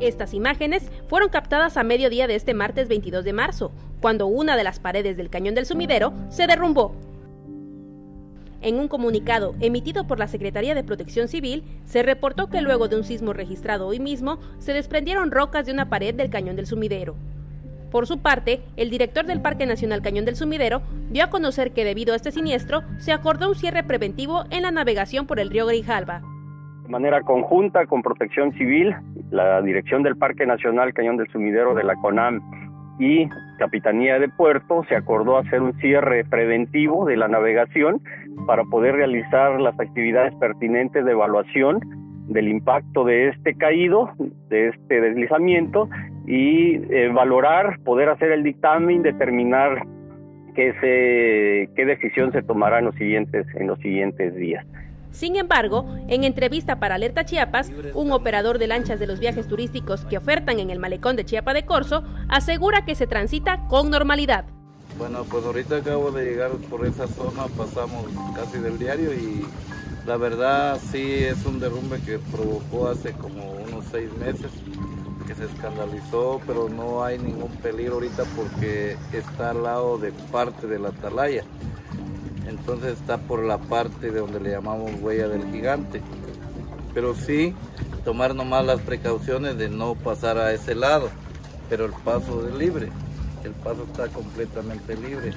Estas imágenes fueron captadas a mediodía de este martes 22 de marzo, cuando una de las paredes del cañón del sumidero se derrumbó. En un comunicado emitido por la Secretaría de Protección Civil, se reportó que luego de un sismo registrado hoy mismo, se desprendieron rocas de una pared del cañón del sumidero. Por su parte, el director del Parque Nacional Cañón del Sumidero dio a conocer que debido a este siniestro, se acordó un cierre preventivo en la navegación por el río Grijalba. Manera conjunta con Protección Civil, la dirección del Parque Nacional Cañón del Sumidero de la CONAM y Capitanía de Puerto se acordó hacer un cierre preventivo de la navegación para poder realizar las actividades pertinentes de evaluación del impacto de este caído, de este deslizamiento y eh, valorar, poder hacer el dictamen, determinar qué, se, qué decisión se tomará en los siguientes, en los siguientes días. Sin embargo, en entrevista para Alerta Chiapas, un operador de lanchas de los viajes turísticos que ofertan en el malecón de Chiapa de Corzo asegura que se transita con normalidad. Bueno, pues ahorita acabo de llegar por esa zona, pasamos casi del diario y la verdad sí es un derrumbe que provocó hace como unos seis meses, que se escandalizó, pero no hay ningún peligro ahorita porque está al lado de parte de la atalaya entonces está por la parte de donde le llamamos huella del gigante. Pero sí tomar nomás las precauciones de no pasar a ese lado, pero el paso es libre, el paso está completamente libre.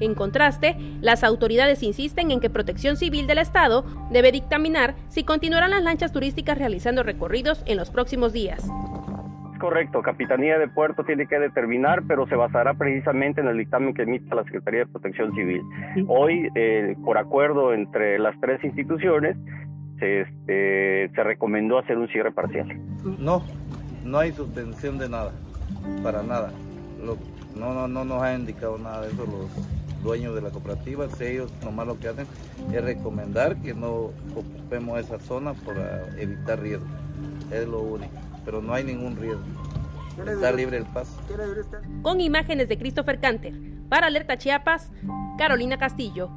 En contraste, las autoridades insisten en que Protección Civil del Estado debe dictaminar si continuarán las lanchas turísticas realizando recorridos en los próximos días correcto, Capitanía de Puerto tiene que determinar, pero se basará precisamente en el dictamen que emita la Secretaría de Protección Civil. Hoy, eh, por acuerdo entre las tres instituciones, se, este, se recomendó hacer un cierre parcial. No, no hay suspensión de nada, para nada. no, no, no nos ha indicado nada de eso los dueños de la cooperativa. Ellos nomás lo que hacen es recomendar que no ocupemos esa zona para evitar riesgo. Es lo único pero no hay ningún riesgo. Está libre el paso. Con imágenes de Christopher Canter, para Alerta Chiapas, Carolina Castillo.